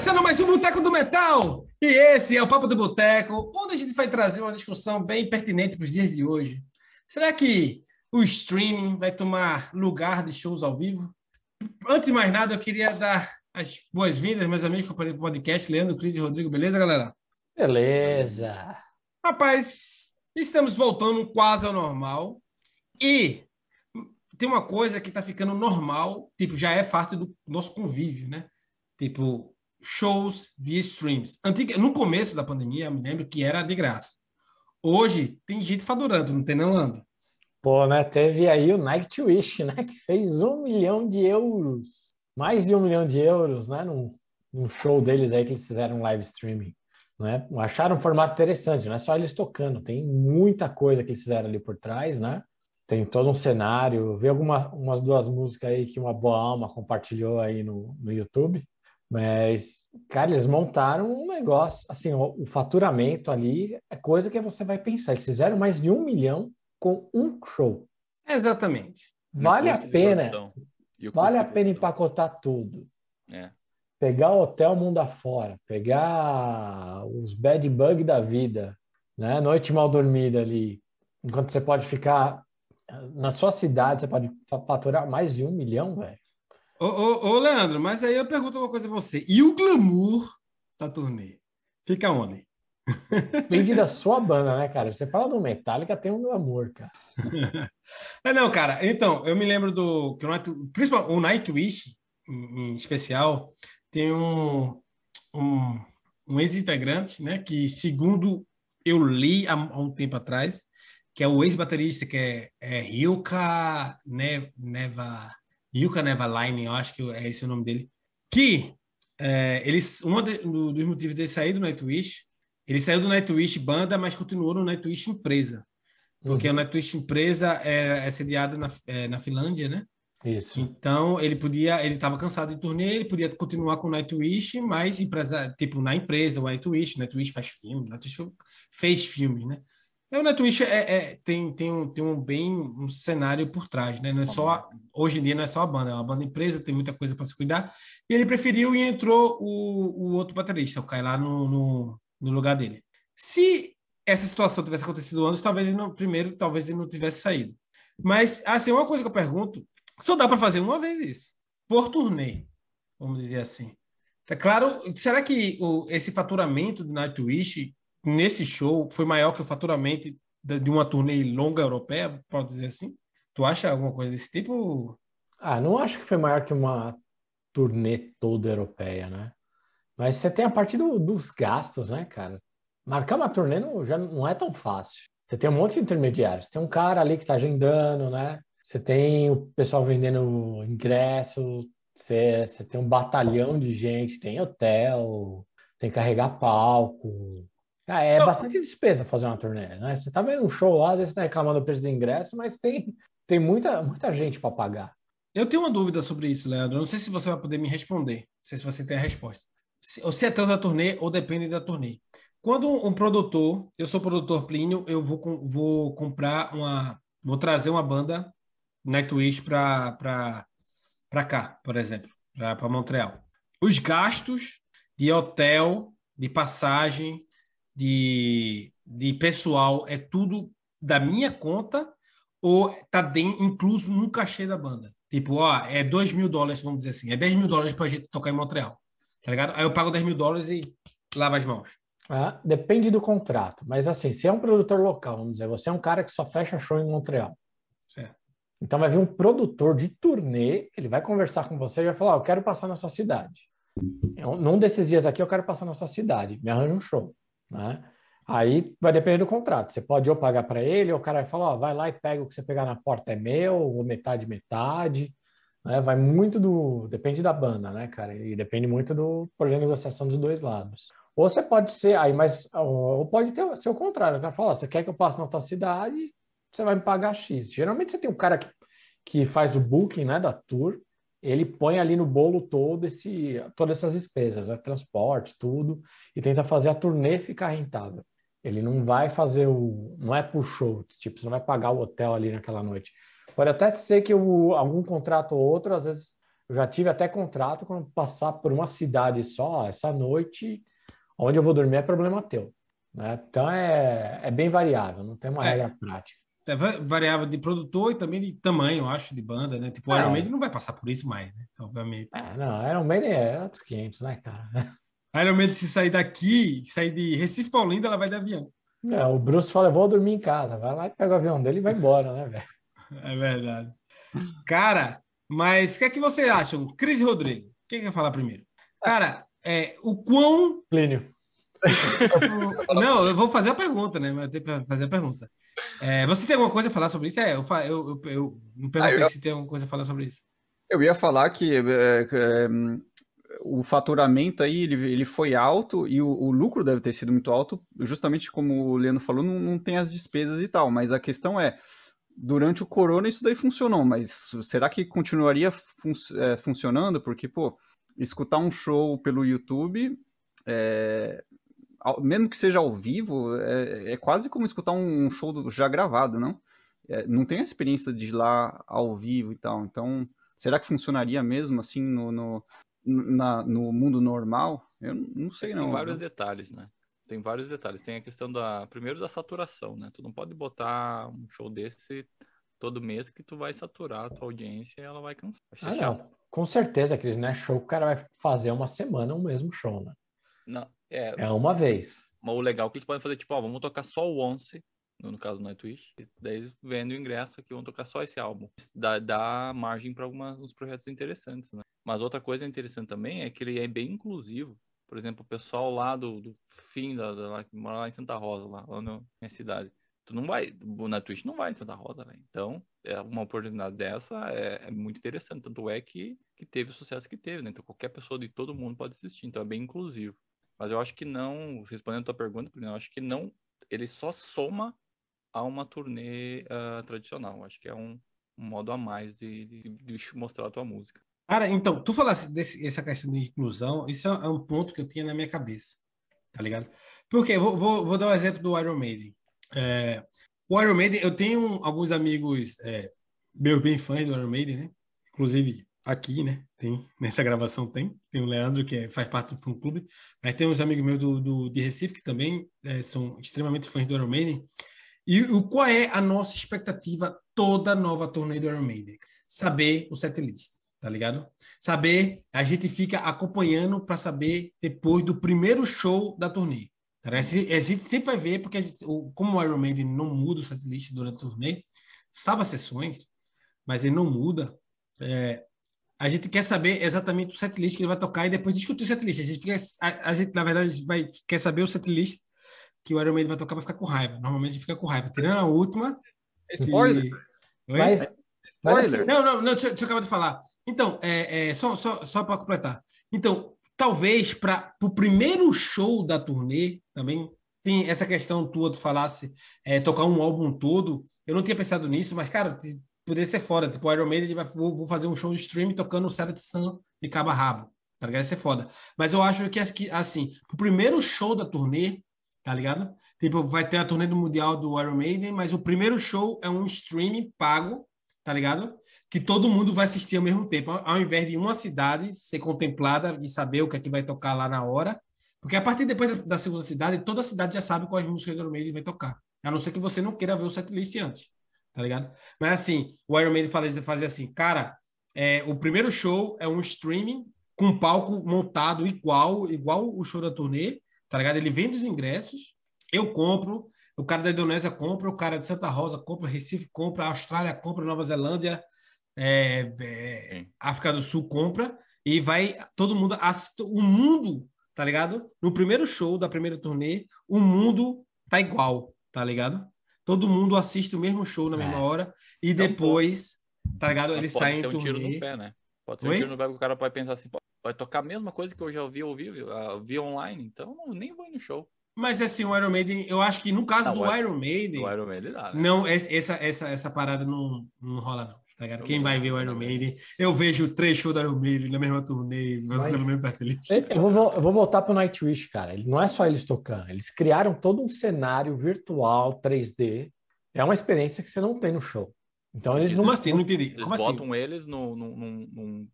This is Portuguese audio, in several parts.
começando mais um Boteco do Metal! E esse é o Papo do Boteco, onde a gente vai trazer uma discussão bem pertinente para os dias de hoje. Será que o streaming vai tomar lugar de shows ao vivo? Antes de mais nada, eu queria dar as boas-vindas, meus amigos, companheiros do podcast, Leandro, Cris e Rodrigo, beleza, galera? Beleza! Rapaz, estamos voltando quase ao normal e tem uma coisa que está ficando normal, tipo, já é fácil do nosso convívio, né? Tipo, shows via streams. Antiga, no começo da pandemia, eu me lembro que era de graça. Hoje tem gente faturando, não tem não, Lando? Pô, né? Teve aí o Wish, né? Que fez um milhão de euros. Mais de um milhão de euros, né? Num, num show deles aí que eles fizeram live streaming. Né? Acharam um formato interessante, não é só eles tocando, tem muita coisa que eles fizeram ali por trás, né? Tem todo um cenário. Vi algumas umas duas músicas aí que uma boa alma compartilhou aí no, no YouTube. Mas, cara, eles montaram um negócio, assim, o, o, faturamento ali é coisa que você vai pensar. Eles fizeram mais de um milhão com um show. Exatamente. Vale a pena. Vale a pena empacotar tudo. É. Pegar o hotel mundo afora, pegar os bad bug da vida, né? Noite mal dormida ali. Enquanto você pode ficar na sua cidade, você pode faturar mais de um milhão, velho. Ô, ô, ô, Leandro, mas aí eu pergunto uma coisa pra você. E o glamour da turnê? Fica onde? Depende da sua banda, né, cara? Você fala do Metallica, tem um glamour, cara. é, não, cara. Então, eu me lembro do. Que o, Night, principalmente o Nightwish, em, em especial, tem um, um, um ex-integrante, né? Que, segundo eu li há, há, um tempo atrás, que é o ex-baterista, que é, é Ryuka Neva. Yuka Neverline, eu acho que é esse o nome dele, que é, eles, um dos motivos dele sair do Nightwish, ele saiu do Nightwish banda, mas continuou no Nightwish empresa. Porque uhum. o Nightwish empresa é, é sediada na, é, na Finlândia, né? Isso. Então ele podia, ele estava cansado de turnê, ele podia continuar com o Nightwish, mas empresa, tipo na empresa, o Nightwish, o Nightwish faz filme, o Nightwish fez filmes, né? É, o Nightwish é, é, tem, tem, um, tem um bem um cenário por trás, né? Não é só hoje em dia não é só a banda, é uma banda empresa, tem muita coisa para se cuidar. E ele preferiu e entrou o, o outro baterista, o Kai lá no, no, no, lugar dele. Se essa situação tivesse acontecido antes, talvez ele não, primeiro, talvez ele não tivesse saído. Mas assim, uma coisa que eu pergunto, só dá para fazer uma vez isso, por turnê, vamos dizer assim. É claro, será que o, esse faturamento do Nightwish nesse show foi maior que o faturamento de uma turnê longa europeia, pode dizer assim? Tu acha alguma coisa desse tipo? Ah, não acho que foi maior que uma turnê toda europeia, né? Mas você tem a parte do, dos gastos, né, cara? Marcar uma turnê não, já não é tão fácil. Você tem um monte de intermediários. Tem um cara ali que está agendando, né? Você tem o pessoal vendendo ingresso, você, você tem um batalhão de gente, tem hotel, tem que carregar palco, ah, é bastante despesa fazer uma turnê, né? Você tá vendo um show lá, às vezes você tá reclamando do preço do ingresso, mas tem, tem muita, muita gente para pagar. Eu tenho uma dúvida sobre isso, Leandro. não sei se você vai poder me responder. Não sei se você tem a resposta. Se, ou se é tanto da turnê ou depende da turnê. Quando um produtor, eu sou produtor Plínio, eu vou, vou comprar uma. Vou trazer uma banda Nightwish para cá, por exemplo, para Montreal. Os gastos de hotel, de passagem, de, de pessoal é tudo da minha conta ou tá dentro, incluso no cachê da banda? Tipo, ó, é 2 mil dólares, vamos dizer assim, é 10 mil dólares pra gente tocar em Montreal, tá ligado? Aí eu pago 10 mil dólares e lava as mãos. Ah, depende do contrato, mas assim, se é um produtor local, vamos dizer, você é um cara que só fecha show em Montreal. Certo. Então vai vir um produtor de turnê, ele vai conversar com você e vai falar: oh, Eu quero passar na sua cidade. num desses dias aqui eu quero passar na sua cidade, me arranja um show. Né? Aí vai depender do contrato. Você pode ou pagar para ele, ou o cara vai falar, ó, vai lá e pega o que você pegar na porta é meu, ou metade, metade. Né? Vai muito do. Depende da banda, né, cara? E depende muito do poder de negociação dos dois lados. Ou você pode ser aí, mas ou pode ter ser o contrário. O cara fala, ó, você quer que eu passe na tua cidade, você vai me pagar X. Geralmente você tem um cara que, que faz o booking né, da tour, ele põe ali no bolo todo esse, todas essas despesas, né? transporte, tudo, e tenta fazer a turnê ficar rentável. Ele não vai fazer o. Não é por show, tipo, você não vai pagar o hotel ali naquela noite. Pode até ser que algum contrato ou outro, às vezes, Eu já tive até contrato quando passar por uma cidade só, essa noite, onde eu vou dormir é problema teu. Né? Então é, é bem variável, não tem uma é, regra prática. É variável de produtor e também de tamanho, eu acho, de banda, né? Tipo, o é. Iron Maiden não vai passar por isso mais, né? Obviamente. É, não, Iron Maiden é outros 500, né, cara? Iron Maiden, se sair daqui, sair de Recife para Olinda, ela vai de avião. É, o Bruce fala, eu vou dormir em casa. Vai lá e pega o avião dele e vai embora, né, velho? É verdade. Cara, mas o que é que você acham? Cris Rodrigo, quem quer falar primeiro? Cara, é, o quão. Plínio. Não, eu vou fazer a pergunta, né? Mas eu tenho que fazer a pergunta. É, você tem alguma coisa a falar sobre isso? É, eu, eu, eu, eu me perguntei ah, eu... se tem alguma coisa a falar sobre isso. Eu ia falar que é, é, o faturamento aí ele, ele foi alto e o, o, lucro deve ter sido muito alto, justamente como o Leandro falou, não, não tem as despesas e tal, mas a questão é, durante o corona isso daí funcionou, mas será que continuaria fun é, funcionando? Porque, pô, escutar um show pelo YouTube, é, mesmo que seja ao vivo, é, é, quase como escutar um show já gravado, não? É, não tem a experiência de ir lá ao vivo e tal, então será que funcionaria mesmo assim no, no, na, no mundo normal? Eu não sei não. Tem vários né? detalhes, né? tem vários detalhes. Tem a questão da, primeiro da saturação, né? Tu não pode botar um show desse todo mês que tu vai saturar a tua audiência e ela vai cansar. Vai ah, não. Com certeza, Cris, não é show que o cara vai fazer uma semana o mesmo show, né? Não, é... é uma vez. Mas o legal é que eles podem fazer, tipo, ó, vamos tocar só o Once, no, caso do Nightwish, daí eles vendem o ingresso aqui, vão tocar só esse álbum. Dá, dá margem para alguns projetos interessantes, né? Mas outra coisa interessante também é que ele é bem inclusivo por exemplo, o pessoal lá do, do fim da, da que mora lá em Santa Rosa, lá, lá na minha cidade. Tu não vai, na Twitch não vai em Santa Rosa, velho. Então, é uma oportunidade dessa é, é, muito interessante. Tanto é que, que teve o sucesso que teve, né? Então, qualquer pessoa de todo mundo pode assistir. Então, é bem inclusivo. Mas eu acho que não, respondendo a tua pergunta, eu acho que não, ele só soma a uma turnê uh, tradicional. Acho que é um, um modo a mais de, de, de mostrar a tua música. Cara, então, tu falasse dessa questão de inclusão, isso é um ponto que eu tinha na minha cabeça, tá ligado? Porque, vou, vou, vou dar um exemplo do Iron Maiden. É, o Iron Maiden, eu tenho alguns amigos é, meus bem fãs do Iron Maiden, né? Inclusive aqui, né? Tem, nessa gravação tem. Tem o Leandro, que é, faz parte do fã-clube. Mas tem uns amigos meus do, do, de Recife que também é, são extremamente fãs do Iron Maiden. E o, qual é a nossa expectativa toda nova turnê do Iron Maiden? Saber o setlist tá ligado? Saber, a gente fica acompanhando para saber depois do primeiro show da turnê. Tá a gente sempre vai ver, porque gente, como o Iron Maiden não muda o setlist durante a turnê, salva sessões, mas ele não muda. É, a gente quer saber exatamente o setlist que ele vai tocar e depois discutir o setlist. A gente, fica, a, a gente na verdade, vai, quer saber o setlist que o Iron Maiden vai tocar para ficar com raiva. Normalmente a gente fica com raiva. Tirando a última. Spoiler! Que... Mas, Spoiler. Não, não, não, deixa, deixa eu acabar de falar. Então, é, é só, só, só para completar. Então, talvez para o primeiro show da turnê também tem essa questão tua, tu falasse é, tocar um álbum todo. Eu não tinha pensado nisso, mas, cara, poderia ser fora. Tipo, o Iron Maiden vai, vou, vou, fazer um show de stream tocando o Seventh Sun de cabo a rabo. Tá ligado? Ia ser foda. Mas eu acho que, assim, o primeiro show da turnê, tá ligado? Tipo, vai ter a turnê do Mundial do Iron Maiden, mas o primeiro show é um streaming pago tá ligado? Que todo mundo vai assistir ao mesmo tempo, ao invés de uma cidade ser contemplada e saber o que é que vai tocar lá na hora. Porque a partir depois da segunda cidade, toda a cidade já sabe quais músicas do Iron Maiden vai tocar. A não ser que você não queira ver o setlist antes, tá ligado? Mas assim, o Iron Maiden fazia, fazia assim, cara, é, o primeiro show é um streaming com um palco montado igual, igual o show da turnê, tá ligado? Ele vende os ingressos, eu compro, o cara da Indonésia compra, o cara de Santa Rosa compra, Recife compra, Austrália compra, Nova Zelândia, é, é, África do Sul compra e vai todo mundo o mundo, tá ligado? No primeiro show da primeira turnê, o mundo tá igual, tá ligado? Todo mundo assiste o mesmo show na mesma é. hora e então, depois, tá ligado? Eles saem em um turnê. tiro no pé, né? Pode ser Oi? um tiro no pé que o cara pode pensar assim, vai tocar a mesma coisa que eu já ouvi, ouvi, vi online, então nem vou no show. Mas assim, o Iron Maiden, eu acho que no caso não, do Iron Maiden, Iron Maiden dá, né? não essa, essa, essa parada não, não rola não. Tá? Quem vai ver o Iron Maiden, eu vejo três shows do Iron Maiden na mesma turnê, Mas... no mesmo eu vou, eu vou voltar pro Nightwish, cara. Não é só eles tocando, eles criaram todo um cenário virtual 3D. É uma experiência que você não tem no show. Então eles Como não... assim? Não entendi. Eles Como botam assim? eles no, no, num, num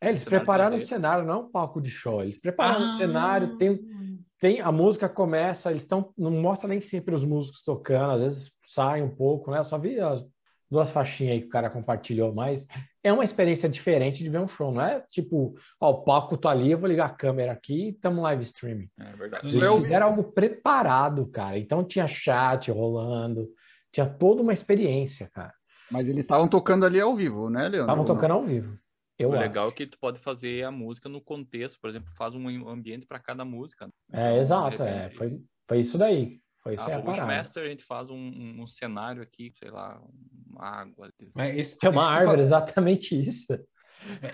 É, eles Cenário prepararam o 3D. cenário, não é um palco de show. Eles prepararam Ah. o cenário, tem, tem a música começa, eles estão. Não mostra nem sempre os músicos tocando, às vezes sai um pouco, né? Eu só vi as duas faixinhas aí que o cara compartilhou, mas é uma experiência diferente de ver um show, não é tipo, ó, o palco tá ali, eu vou ligar a câmera aqui e estamos live streaming. É verdade. Eles Eu- fizeram algo preparado, cara. Então tinha chat rolando, tinha toda uma experiência, cara. Mas eles estavam tocando ali ao vivo, né, Leandro? Estavam tocando ao vivo. Eu o acho. legal é que tu pode fazer a música no contexto, por exemplo, faz um ambiente para cada música. É, Então, exato, é. Foi, foi isso daí. Foi isso aí Ah, a o parada. Bushmaster a gente faz um, um- um cenário aqui, sei lá, uma água. Mas isso, É uma árvore, fala- exatamente isso.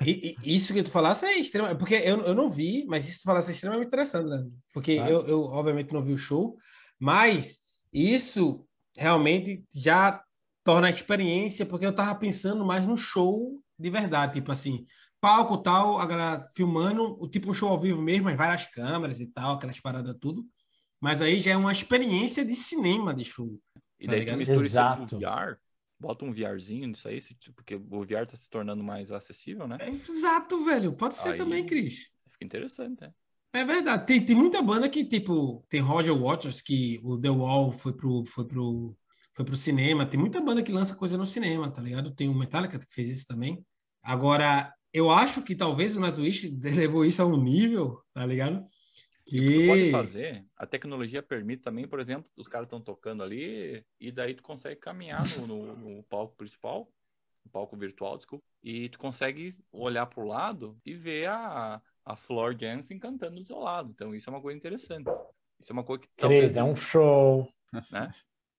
E- e- Isso que tu falasse é extremamente. Porque eu, eu não vi, mas isso que tu falasse é extremamente interessante, né? Porque Ah. eu, eu, obviamente, não vi o show, mas isso realmente já torna a experiência, porque eu tava pensando mais no show de verdade, tipo assim, palco tal, a galera filmando, o tipo um show ao vivo mesmo, mas várias câmeras e tal, aquelas paradas tudo. Mas aí já é uma experiência de cinema de show. E Tá daí tu ligado? mistura Exato. isso com VR, bota um VRzinho nisso aí, porque o VR tá se tornando mais acessível, né? Exato, velho. Pode ser Aí- também, Cris. Fica interessante, né? É verdade. Tem, tem muita banda que, tipo, tem Roger Waters, que o The Wall foi pro, foi pro, foi pro cinema. Tem muita banda que lança coisa no cinema, tá ligado? Tem o Metallica que fez isso também. Agora, eu acho que talvez o Nightwish levou isso a um nível, tá ligado? E o que tu pode fazer, a tecnologia permite também, por exemplo, os caras estão tocando ali, e daí tu consegue caminhar no, no- no palco principal, no palco virtual, desculpa, e tu consegue olhar pro lado e ver a, a Floor Jansen cantando do seu lado. Então isso é uma coisa interessante. Isso é uma coisa que Cris, é um show. Né?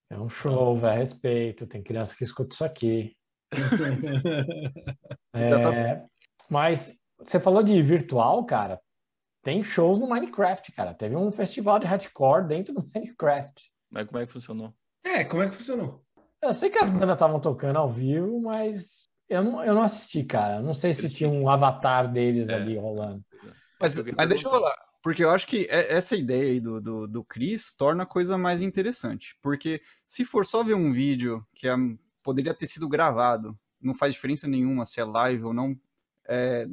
É um show, velho. Respeito. Tem criança que escuta isso aqui. É, Mas você falou de virtual, cara. Tem shows no Minecraft, cara. Teve um festival de hardcore dentro do Minecraft. Mas como é que funcionou? É, como é que funcionou? Eu sei que as bandas estavam tocando ao vivo, mas eu não, eu não assisti, cara. Eu Não sei se Eles tinha um avatar deles É. ali rolando. Mas, mas deixa eu falar, porque eu acho que é- essa ideia aí do, do, do Chris torna a coisa mais interessante. Porque se for só ver um vídeo que é- poderia ter sido gravado, não faz diferença nenhuma se é live ou não. é,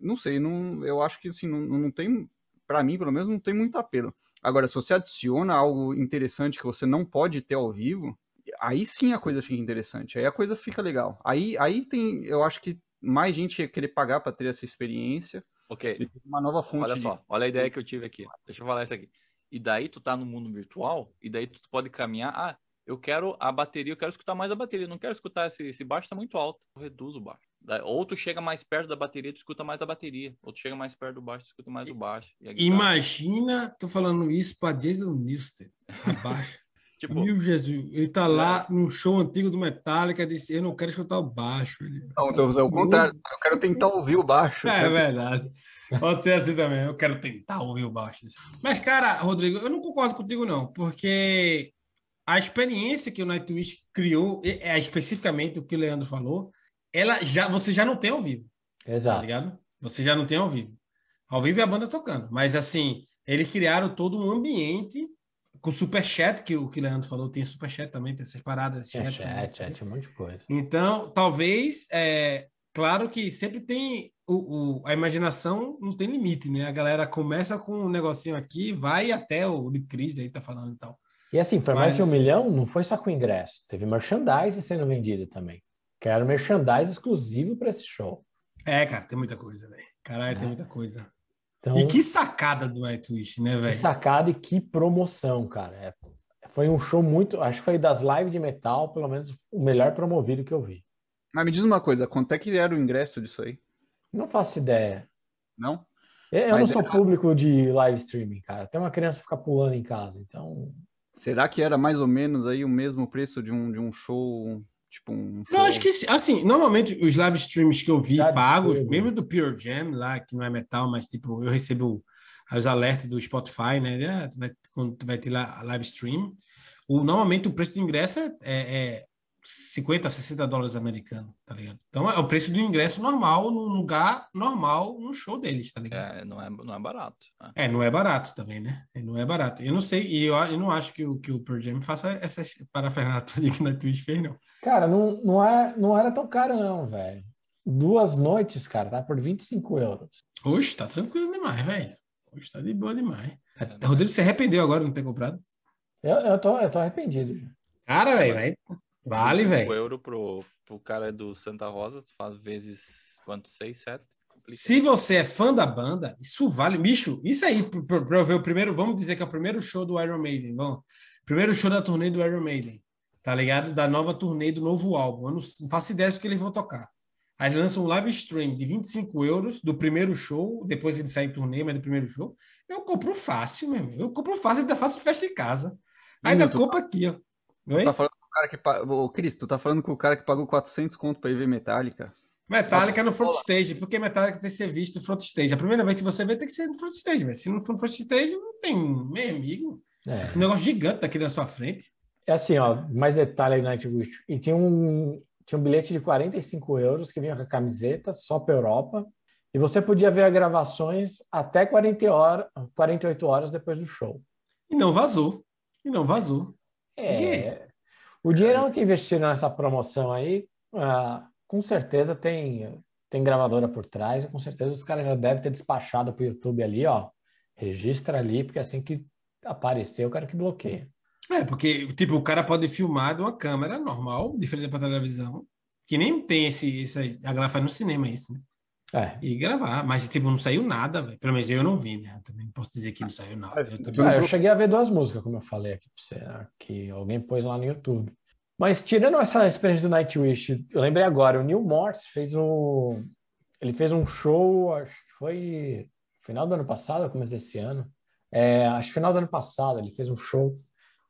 não sei, não, eu acho que assim, não, não tem, para mim pelo menos, não tem muito apelo. Agora, se você adiciona algo interessante que você não pode ter ao vivo, aí sim a coisa fica interessante, aí a coisa fica legal. Aí, aí tem, eu acho que mais gente ia querer pagar para ter essa experiência. Ok, uma nova fonte olha de- só, olha a ideia que eu tive aqui. Deixa eu falar isso aqui. E daí tu tá no mundo virtual, e daí tu pode caminhar. Ah, eu quero a bateria, eu quero escutar mais a bateria, não quero escutar esse, esse baixo, tá muito alto. Eu reduzo o baixo. Ou tu chega mais perto da bateria, tu escuta mais a bateria. Ou tu chega mais perto do baixo, tu escuta mais o baixo. E. Imagina, tô falando isso pra Jason Newsted, abaixo. Tipo, Meu Jesus, ele tá lá num show antigo do Metallica, disse, eu não quero escutar o baixo. Ele... Não, então, é o contrário. Eu quero tentar ouvir o baixo. É verdade. Pode ser assim também. Eu quero tentar ouvir o baixo. Mas, cara, Rodrigo, eu não concordo contigo, não, porque a experiência que o Nightwish criou, é especificamente o que o Leandro falou, ela já, você já não tem ao vivo, tá Exato. ligado? Você já não tem ao vivo. Ao vivo é a banda tocando. Mas, assim, eles criaram todo um ambiente com superchat, que o que o Leandro falou, tem superchat também, tem essas paradas. Tinha chat também. chat, chat, um monte de coisa. Então, talvez, é, claro que sempre tem o, o- a imaginação não tem limite, né? A galera começa com um negocinho aqui, vai até o de crise aí tá falando e tal. E assim, foi mais de um milhão, não foi só com ingresso. Teve merchandise sendo vendido também. Que era merchandise exclusivo para esse show. É, cara, tem muita coisa, velho. Caralho, tem É. muita coisa. Então, E que sacada do Nightwish, né, que velho? sacada e que promoção, cara. É, foi um show muito. Acho que foi das lives de metal, pelo menos o melhor promovido que eu vi. Mas me diz uma coisa, quanto é que era o ingresso disso aí? Não faço ideia. Não? Eu, eu não sou é- público de live streaming, cara. Tem uma criança ficar pulando em casa, então. Será que era mais ou menos aí o mesmo preço de um, de um show, tipo um show... Eu acho que, assim, normalmente os live streams que eu vi Já pagos, desceu, mesmo do Pure Jam lá, que não é metal, mas tipo, eu recebo os alertas do Spotify, né? Ah, vai, quando tu vai ter lá a live stream. O, normalmente o preço do ingresso é, é, é 50, 60 dólares americanos, tá ligado? Então é o preço do ingresso normal, num lugar normal, num show deles, tá ligado? é, não, é, não é barato. né? É, não é barato também, né? É, Não é barato. Eu não sei, e eu, eu não acho que o, que o Pearl Jam faça essas parafernália toda que na Twitch fez, não. Cara, não, não, é, não era tão caro, não, velho. duas noites, cara, tá por 25 euros. Oxe, tá tranquilo demais, velho. Hoje tá de boa demais. É, Rodrigo se arrependeu agora de não ter comprado? Eu, eu, tô, eu tô arrependido. Cara, velho, vai- vale, 25 velho. euro pro, pro cara do Santa Rosa, tu faz vezes quanto? 6, 7? Se você é fã da banda, isso vale. Bicho, isso aí, pra- pra pra eu ver o primeiro, vamos dizer que é o primeiro show do Iron Maiden. Vamos. Primeiro show da turnê do Iron Maiden. Tá ligado? Da nova turnê do novo álbum. Eu não, faço ideia do que eles vão tocar. Aí lançam um live stream de 25 euros do primeiro show, depois ele sai em turnê, mas do primeiro show. Eu compro fácil, meu irmão. Eu compro fácil, ainda faço festa em casa. Ainda compro aqui, ó. Oi? Tá falando o cara que pagou. Ô, Cris, tu tá falando com o cara que pagou 400 conto pra ir ver Metallica? Metallica no front stage, porque Metallica tem que ser visto no front stage. A primeira vez que você vê tem que ser no front stage, velho. Se não for no front stage, não tem, meu amigo. É. Um negócio gigante aqui na sua frente. É assim, ó, mais detalhe aí no Nightwish. E tinha um, tinha um bilhete de 45 euros que vinha com a camiseta, só para Europa. E você podia ver as gravações até 40 horas, 48 horas depois do show. E não vazou. E não vazou. É, o dinheirão que investiram nessa promoção aí, ah, com certeza tem, tem gravadora por trás, e com certeza os caras já devem ter despachado pro YouTube ali, ó. Registra ali, porque assim que aparecer, o cara que bloqueia. É, porque, tipo, o cara pode filmar de uma câmera normal, diferente da televisão, que nem tem esse, esse a galera faz no cinema isso, né? É. E gravar, mas, tipo, não saiu nada, velho. Pelo menos eu não vi, né? Eu também não posso dizer que não saiu nada. Eu também- Ah, eu cheguei a ver duas músicas, como eu falei aqui pra você, né, que alguém pôs lá no YouTube. Mas tirando essa experiência do Nightwish, eu lembrei agora, o Neil Morse fez um. Ele fez um show, acho que foi final do ano passado, começo desse ano. É, acho que final do ano passado, ele fez um show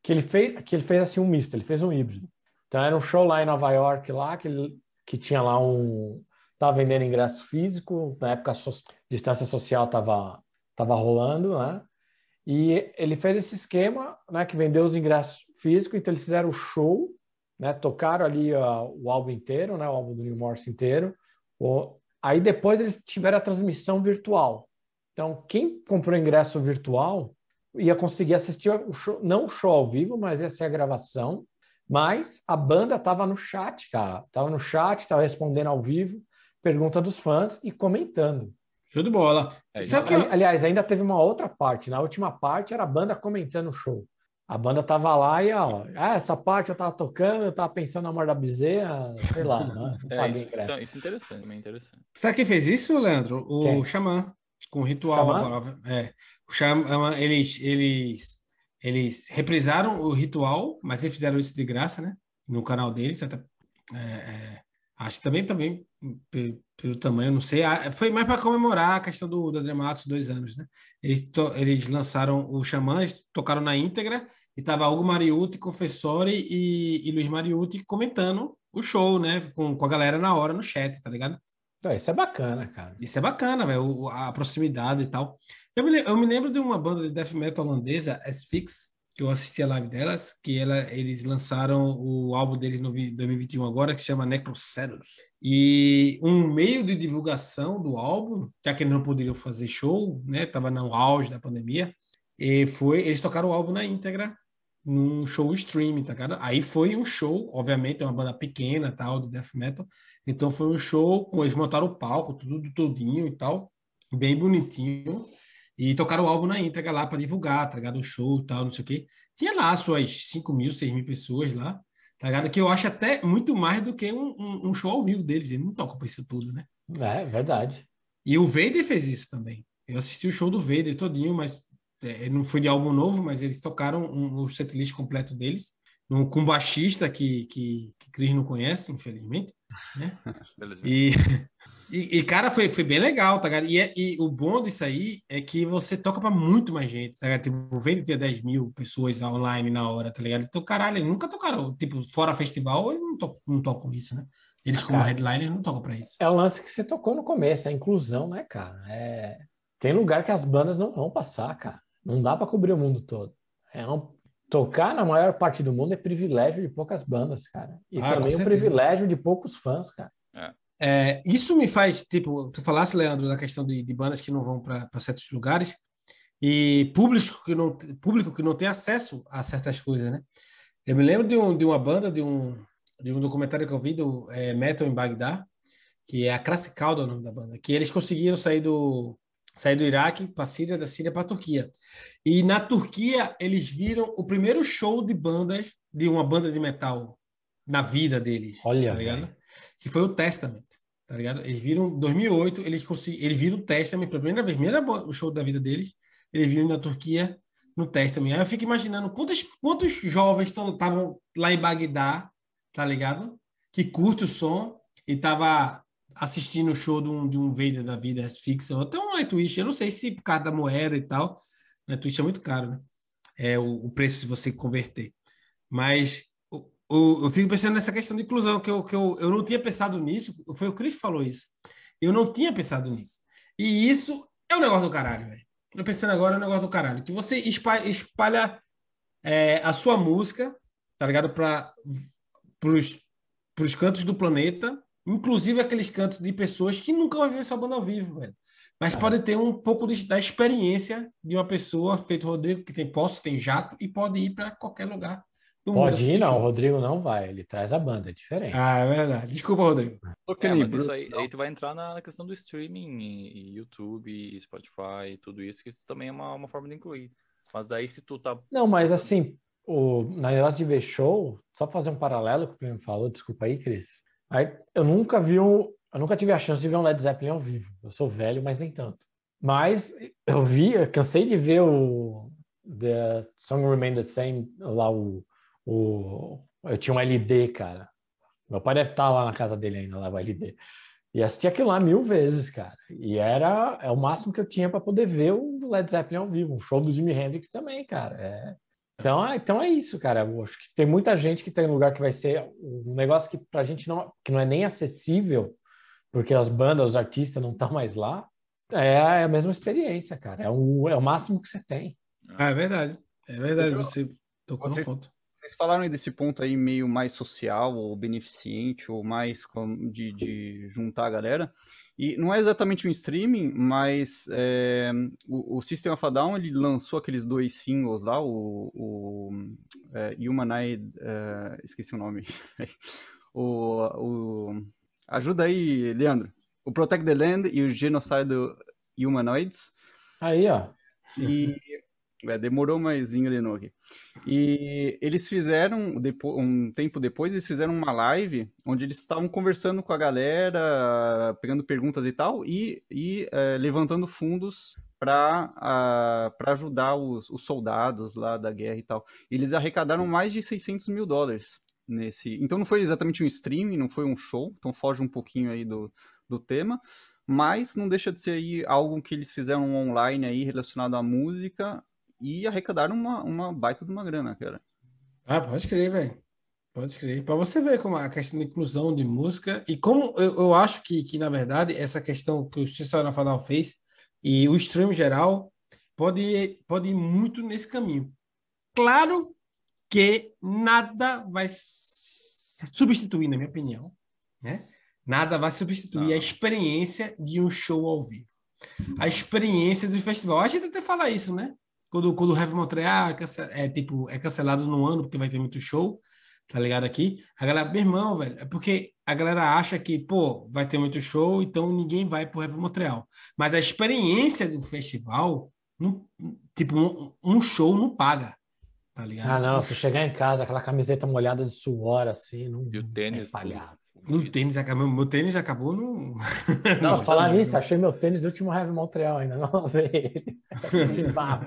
que ele fez, que ele fez assim um misto, ele fez um híbrido. Então era um show lá em Nova York, lá, que, ele- que tinha lá um. Tava vendendo ingresso físico, na época a so- distância social tava, tava rolando, né? E ele fez esse esquema, né, que vendeu os ingressos físicos, então eles fizeram o show, né, tocaram ali ó, o álbum inteiro, né, o álbum do Neil Morse inteiro. O- aí depois eles tiveram a transmissão virtual. Então, quem comprou ingresso virtual ia conseguir assistir o show, não o show ao vivo, mas ia ser a gravação. Mas a banda estava no chat, cara. Tava no chat, estava respondendo ao vivo, pergunta dos fãs e comentando. Show de bola. É, Sabe eu- Aliás, ainda teve uma outra parte. Na última parte era a banda comentando o show. A banda tava lá e, ó, ah, essa parte eu tava tocando, eu tava pensando na morte da bezerra, sei lá, né? É, isso, ingresso. isso, isso é interessante, bem interessante. Sabe quem fez isso, Leandro? O Quem? Xamã, com o ritual Xamã? agora. É. O Xamã, eles, eles, eles reprisaram o ritual, mas eles fizeram isso de graça, né? No canal deles. Até, é, é, acho que também, também pe- pelo tamanho, não sei. Ah, Foi mais para comemorar a questão do, do Dramatos, dois anos, né? Eles, to- eles lançaram o Xamã, eles tocaram na íntegra, e tava Hugo Mariucci, Confessori e, e Luiz Mariucci comentando o show, né? Com, com a galera na hora no chat, tá ligado? Isso é bacana, cara. Isso é bacana, velho, a proximidade e tal. Eu me, eu me lembro de uma banda de death metal holandesa, Asphyx, eu assisti a live delas, que ela, eles lançaram o álbum deles no vi- 2021 agora, que chama Necroceros. E um meio de divulgação do álbum, já que eles não poderiam fazer show, né, tava no auge da pandemia, e foi, eles tocaram o álbum na íntegra num show streaming, tá ligado? Aí foi um show, obviamente, é uma banda pequena, tal, de death metal, então foi um show, eles montaram o palco, tudo todinho e tal, bem bonitinho. E tocaram o álbum na íntegra lá para divulgar, tá ligado? O show e tal, não sei o quê. Tinha lá suas 5 mil, 6 mil pessoas lá, tá ligado? Que eu acho até muito mais do que um, um, um show ao vivo deles. Eles não tocam pra isso tudo, né? É, verdade. E o Vader fez isso também. Eu assisti o show do Vader todinho, mas é, não foi de álbum novo, mas eles tocaram um, o setlist completo deles, um, com um baixista que, que, que Cris não conhece, infelizmente, né? E, e, e, cara, foi, foi bem legal, tá ligado? E, é- e o bom disso aí é que você toca pra muito mais gente, tá ligado? Tipo, o Vader tinha 10 mil pessoas online na hora, tá ligado? Então, caralho, eles nunca tocaram, tipo, fora festival, eles não, to não tocam isso, né? Eles, como Cara. headliner, não tocam pra isso. É o lance que você tocou no começo, a inclusão, né, cara? É... Tem lugar que as bandas não vão passar, cara. Não dá para cobrir o mundo todo. É um... Tocar na maior parte do mundo é privilégio de poucas bandas, cara. E Ah, também o privilégio de poucos fãs, cara. É, isso me faz, tipo, tu falasse, Leandro, da questão de, de bandas que não vão para certos lugares e público que, não, público que não tem acesso a certas coisas, né? Eu me lembro de, um, de uma banda, de um, de um documentário que eu vi do é, Metal em Bagdá, que é a Classical é o nome da banda, que eles conseguiram sair do sair do Iraque para a Síria, da Síria para a Turquia. E na Turquia eles viram o primeiro show de bandas de uma banda de metal na vida deles, Olha, tá. Que foi o Testament, tá ligado? Eles viram em 2008, eles conseguiram, eles viram o Testament pela primeira vez, primeira o show da vida deles, eles viram na Turquia no Testament. Aí eu fico imaginando quantos quantos jovens estavam lá em Bagdá, tá ligado? Que curte o som e tava assistindo o show de um, de um Vader da vida fixa, ou até um Nightwish, eu não sei se por causa da moeda e tal, Nightwish é muito caro, né? É o, o preço se você converter. Mas o, o, eu fico pensando nessa questão de inclusão, que, eu, que eu, eu não tinha pensado nisso, foi o Chris que falou isso. Eu não tinha pensado nisso. E isso é um negócio do caralho, velho. Eu pensando agora é um negócio do caralho. Que você espalha, espalha é, a sua música, tá ligado? Para os cantos do planeta, inclusive aqueles cantos de pessoas que nunca vão ver sua banda ao vivo, velho. Mas É. pode ter um pouco de- da experiência de uma pessoa, feito Rodrigo, que tem posse, tem jato, e pode ir para qualquer lugar do mundo. Pode ir, não. O. Rodrigo não vai. Ele traz a banda, é diferente. Ah, é verdade. Desculpa, Rodrigo. É, mas isso aí, aí tu vai entrar na questão do streaming, e, e YouTube, e Spotify, tudo isso, que isso também é uma, uma forma de incluir. Mas daí se tu tá. Não, mas assim, o na negócio de ver show, só pra fazer um paralelo com o que o Primo falou, desculpa aí, Cris. Aí, eu nunca vi um, eu nunca tive a chance de ver um Led Zeppelin ao vivo. Eu sou velho, mas nem tanto. Mas eu vi, eu cansei de ver o The Song Remain the Same, lá o, o eu tinha um LD, cara. Meu pai deve estar lá na casa dele ainda, lá o LD. E assisti aquilo lá mil vezes, cara. E era é o máximo que eu tinha para poder ver o Led Zeppelin ao vivo. Um show do Jimi Hendrix também, cara. É... Então, é- então é isso, cara. Eu acho que tem muita gente que tem um lugar que vai ser um negócio que pra gente não, que não é nem acessível, porque as bandas, os artistas não estão mais lá. É a mesma experiência, cara. É o, é o máximo que você tem. Ah, é verdade. É verdade. Eu- Você tocou Vocês- no ponto. Vocês falaram aí desse ponto aí meio mais social ou beneficente ou mais de, de juntar a galera. E não é exatamente um streaming, mas é, o, o System of a Down ele lançou aqueles dois singles lá, o, o é, Humanoid, é, esqueci o nome. o, o, ajuda aí, Leandro. O Protect the Land e o Genocide Humanoids. Aí, ó. E é, demorou, mas engrenou aqui. E eles fizeram, um tempo depois, eles fizeram uma live onde eles estavam conversando com a galera, pegando perguntas e tal, e, e, é, levantando fundos para ajudar os, os soldados lá da guerra e tal. Eles arrecadaram mais de 600 mil dólares nesse. Então não foi exatamente um streaming, não foi um show, então foge um pouquinho aí do, do tema, mas não deixa de ser aí algo que eles fizeram online aí relacionado à música e arrecadaram uma, uma baita de uma grana, cara. Ah, pode crer, velho. Pode crer. Para você ver como a questão da inclusão de música e como eu, eu acho que, que, na verdade, essa questão que o Sistema Fadal fez e o stream geral pode, ir- pode ir muito nesse caminho. Claro que nada vai substituir, na minha opinião, né? Nada vai substituir Não. a experiência de um show ao vivo. A experiência do festival. A gente até fala isso, né? Quando, quando o Heavy Montreal é, cance- é, tipo, é cancelado no ano porque vai ter muito show, tá ligado aqui? A galera, meu irmão, velho, é porque a galera acha que, pô, vai ter muito show, então ninguém vai pro Heavy Montreal. Mas a experiência do festival, não- tipo, um, um show não paga, tá ligado? Ah, não. Se chegar em casa, aquela camiseta molhada de suor, assim, não. E o tênis. É. No tênis acabou, meu tênis acabou no. Não, no- falar nisso, achei meu tênis do último Heavy Montreal ainda. Não veio ele. De barro.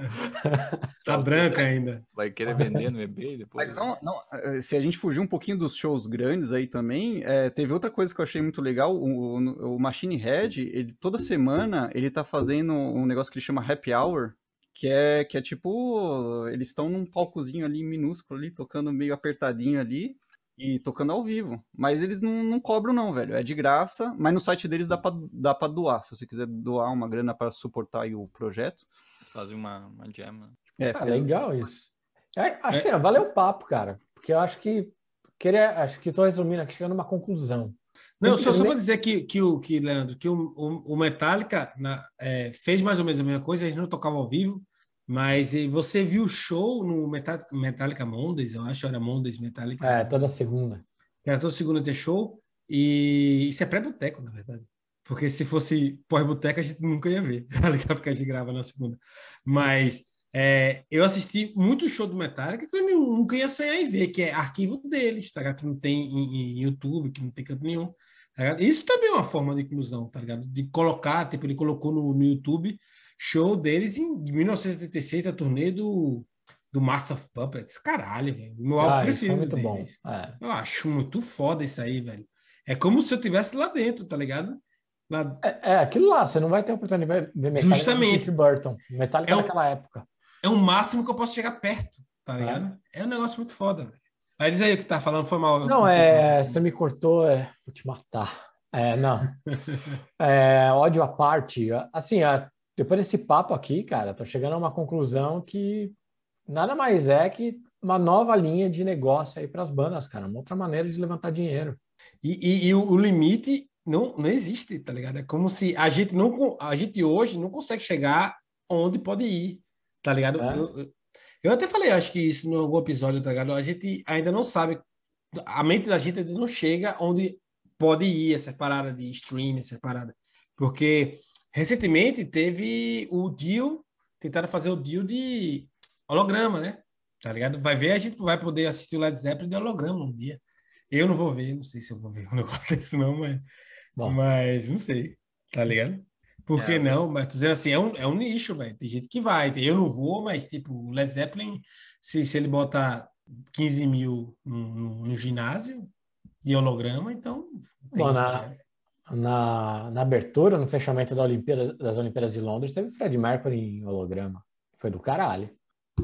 Tá branca ainda. Vai querer vender no eBay depois? Mas não, não, eh, se a gente fugir um pouquinho dos shows grandes aí também, eh, teve outra coisa que eu achei muito legal, o, o, o Machine Head, ele, toda semana ele tá fazendo um negócio que ele chama Happy Hour, que é, que é tipo, eles estão num palcozinho ali minúsculo ali, tocando meio apertadinho ali, e tocando ao vivo. Mas eles não, não cobram não, velho, é de graça, mas no site deles dá pra, dá pra doar, se você quiser doar uma grana para suportar aí o projeto. Eles fazem uma, uma jam. né? É, Ah, faz- legal isso. É, assim, ó, valeu o papo, cara. Porque eu acho que. Queria, acho que estou resumindo aqui, chegando a uma conclusão. Não, só, só para dizer que, que, o, que, Leandro, que o, o, o Metallica na- é, fez mais ou menos a mesma coisa, eles não tocavam ao vivo, mas você viu o show no Metallica, Mondays, eu acho, era Mondays Metallica, É, toda segunda. era todo segunda ter show, E isso é pré-boteco, na verdade. Porque se fosse pós-boteco, a gente nunca ia ver, tá ligado? Porque a gente grava na segunda. Mas é, eu assisti muito show do Metallica que eu nunca ia sonhar em ver, que é arquivo deles, tá ligado? Que não tem em, em YouTube, que não tem canto nenhum. Tá Isso também é uma forma de inclusão, tá ligado? De colocar, tipo, ele colocou no, no YouTube show deles em 1986, a turnê do, do Master of Puppets. Caralho, velho. Meu álbum Ah, preferido muito bom. deles. É. Eu acho muito foda isso aí, velho. É como se eu tivesse lá dentro, tá ligado? Lá... É, é aquilo lá, você não vai ter oportunidade de ver Metallica Justamente. Burton. Metallica É o- naquela época. É o máximo que eu posso chegar perto, tá ligado? É, um negócio muito foda, velho. Aí diz aí o que tá falando, foi mal. Não, é, você me cortou, é, vou te matar. É, não. É, ódio à parte. Assim, a- depois desse papo aqui, cara, tô chegando a uma conclusão que nada mais é que uma nova linha de negócio aí para as bandas, cara. Uma outra maneira de levantar dinheiro. E, e- e o, limite não, não existe, tá ligado? É como se a gente não a gente hoje não consegue chegar onde pode ir, tá ligado? É. Eu, eu- até falei, acho que isso em algum episódio, tá ligado? A gente ainda não sabe, a mente da gente ainda não chega onde pode ir essa parada de streaming, essa parada. Porque recentemente teve o deal, tentaram fazer o deal de holograma, né? Tá ligado? Vai ver, a gente vai poder assistir o Led Zeppelin de holograma um dia. Eu não vou ver, não sei se eu vou ver um negócio desse não, mas, Bom, mas não sei, tá ligado? Por que É, não? Mas tô dizendo assim, é um, é um nicho, velho. Tem gente que vai. Eu não vou, mas tipo, o Led Zeppelin, se, se ele botar 15 mil no, no- no ginásio de holograma, então. Bom, tá na-? Na, na abertura, no fechamento da Olimpíada, das Olimpíadas de Londres, teve Fred Mercury em holograma. Foi do caralho.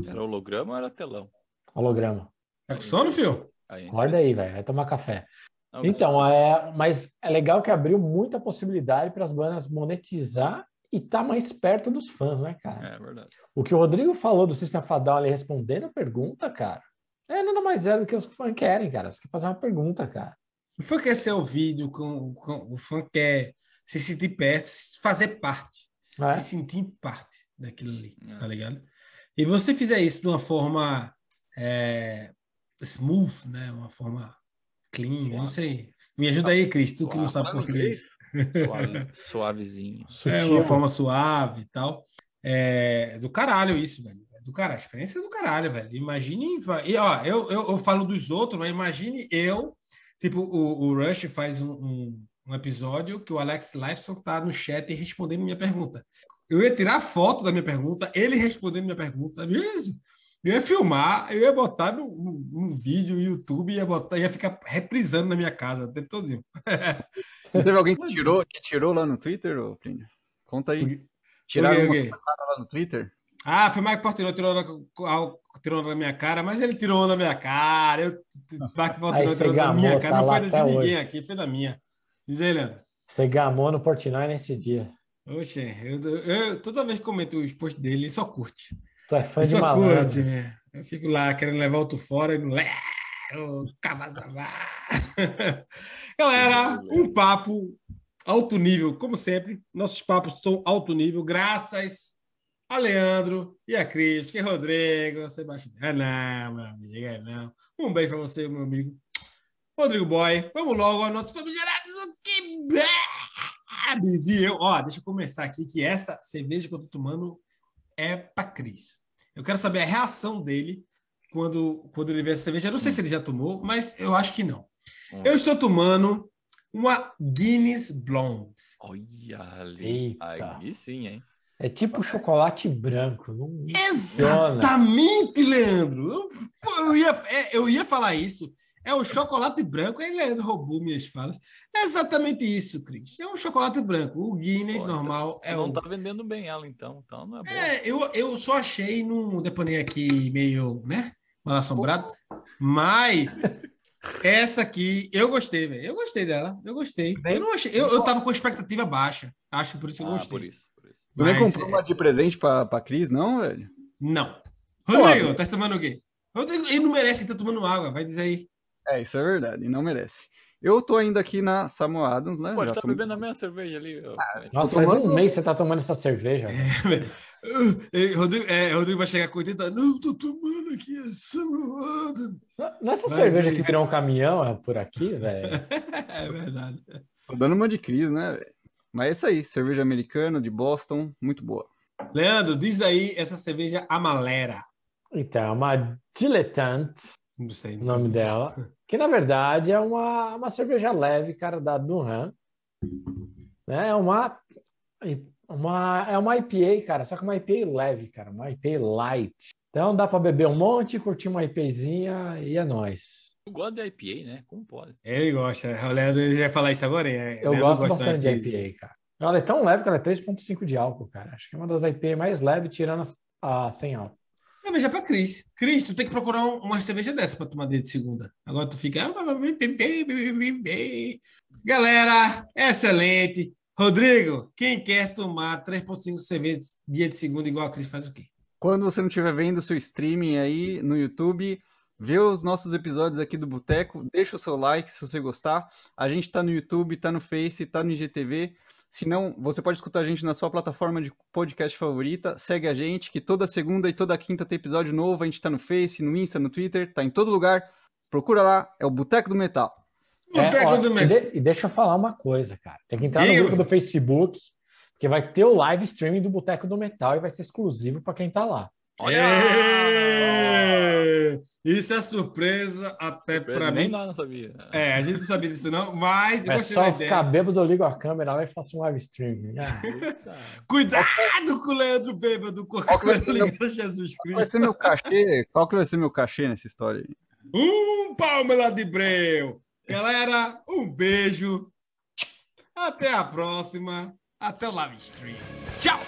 Era holograma ou era telão? Holograma. Tá com sono, filho? Aí, Acorda aí, velho. Vai tomar café. Não, Então, é, mas é legal que abriu muita possibilidade para as bandas monetizar e estar mais perto dos fãs, né, cara? É verdade. O que o Rodrigo falou do System of a Down ali respondendo a pergunta, cara, é nada mais é do que os fãs querem, cara. Você quer fazer uma pergunta, cara. O fã quer ser ouvido, com, com, o fã quer se sentir perto, fazer parte, É. se sentir parte daquilo ali, É. tá ligado? E você fizer isso de uma forma é, smooth, né? Uma forma clean, eu não sei. Me ajuda aí, Cris, tu que não sabe português. Suave, suavezinho. É uma forma suave e tal. É do caralho isso, velho. É do caralho. A experiência é do caralho, velho. Imagine. E, ó, eu, eu, eu falo dos outros, mas imagine eu. Tipo, o, o Rush faz um, um, um episódio que o Alex Lifeson tá no chat respondendo minha pergunta. Eu ia tirar foto da minha pergunta, ele respondendo minha pergunta. Beleza? Eu ia filmar, eu ia botar no, no, no vídeo, no YouTube, ia, botar, ia ficar reprisando na minha casa o tempo todo. Teve alguém que tirou, que tirou lá no Twitter, Plínio? Conta aí. Tiraram O quê, o uma quê? cara lá no Twitter? Ah, foi o Mike Portillo, tirou onda, tirou na minha cara, mas ele tirou na minha cara. Eu, Mike Portillo tirou na minha cara. tá Não foi de ninguém hoje. aqui, foi da minha. Diz aí, Leandro. Você gamou no Portnoy nesse dia. Oxe, eu, eu- eu- toda vez que comento os posts dele, ele só curte. Tu é fã Ele de só curte, malandro. né? Eu fico lá querendo levar outro fora e não. Galera, um papo alto nível, como sempre. Nossos papos são alto nível, graças a Leandro e a Cris, que é Rodrigo, Sebastião. É não, meu amigo, é não. Um beijo para você, meu amigo. Rodrigo Boy, vamos logo ao nosso famigerados. O que? E eu, ó, deixa eu começar aqui, que essa cerveja que eu tô tomando é para Cris. Eu quero saber a reação dele quando, quando ele vê essa cerveja. Eu não sei se ele já tomou, mas eu acho que não. Hum. Eu estou tomando uma Guinness Blonde. Olha ali. Eita. Aí sim, hein? É tipo chocolate branco. Não... Exatamente, Leandro. Eu, ia, é, eu ia falar isso. É o chocolate branco. Aí Leandro roubou minhas falas. É exatamente isso, Cris. É um chocolate branco. O Guinness Pô, normal Você é não o. tá vendendo bem ela, então. Então não é boa. É, eu, eu só achei num depanei aqui meio, né? Mal assombrado. Mas essa aqui eu gostei, velho. Eu gostei dela. Eu gostei. Eu não achei. Eu, eu tava com expectativa baixa. Acho que por isso que eu Ah, gostei. por isso. Tu nem comprou uma de presente pra, pra Cris, não, velho? Não. Rodrigo, tá tomando o quê? Rodrigo, ele não merece estar tomando água, vai dizer aí. É, isso é verdade, não merece. Eu tô ainda aqui na Samuel Adams, né? Pô, Já tá bebendo a mesma cerveja ali. ó. Nossa, tô faz um tomando- mês que você tá tomando essa cerveja. Eh, Rodrigo, é, Rodrigo vai chegar com 80 Não, tô tomando aqui essa moada. Não- Não é essa Mas cerveja aí- que virou um caminhão é por aqui, velho? É verdade. Tô dando uma de crise, né? velho? Mas é isso aí, cerveja americana de Boston, muito boa. Leandro, diz aí essa cerveja Amalera. Então, é uma Dilettante, o nome dela, que na verdade é uma, uma cerveja leve, cara, da Dunham. Né? É uma, uma, é uma IPA, cara, só que uma IPA leve, cara, uma IPA light. Então dá para beber um monte, curtir uma IPAzinha e é nóis. Eu gosto de IPA, né? Como pode? Ele gosta. O Leandro ele vai falar isso agora. É, Eu Leandro gosto bastante de IPA. IPA, cara. Ela é tão leve que ela é 3,5 de álcool, cara. Acho que é uma das IPA mais leves, tirando a sem álcool. Cerveja pra Cris. Cris, tu tem que procurar um- uma cerveja dessa pra tomar dia de segunda. Agora tu fica. "Ah, Galera, excelente. Rodrigo, quem quer tomar 3,5 cervejas dia de segunda igual a Cris faz o quê? Quando você não estiver vendo o seu streaming aí no YouTube, vê os nossos episódios aqui do Boteco, deixa o seu like se você gostar. A gente tá no YouTube, tá no Face, tá no IGTV. Se não, você pode escutar a gente na sua plataforma de podcast favorita. Segue a gente, que toda segunda e toda quinta tem episódio novo. A gente tá no Face, no Insta, no Twitter, tá em todo lugar. Procura lá, é o Boteco do Metal. É, Boteco ó, do e, Metal. de- e deixa eu falar uma coisa, cara. Tem que entrar no grupo do Facebook, porque vai ter o live streaming do Boteco do Metal e vai ser exclusivo para quem tá lá. É, Isso é surpresa até pra Nem mim. nós não sabia. É, a gente não sabia disso não, mas eu É gostei só da ficar ideia. bêbado, eu ligo a câmera lá e faço um live streaming. Ah. Cuidado com o Leandro bêbado, com a Qual coisa meu- ligada a Jesus Qual vai Cristo. ser meu cachê? Qual que vai ser meu cachê nessa história aí? Um palma de breu. Galera, um beijo. Até a próxima. Até o live stream. Tchau.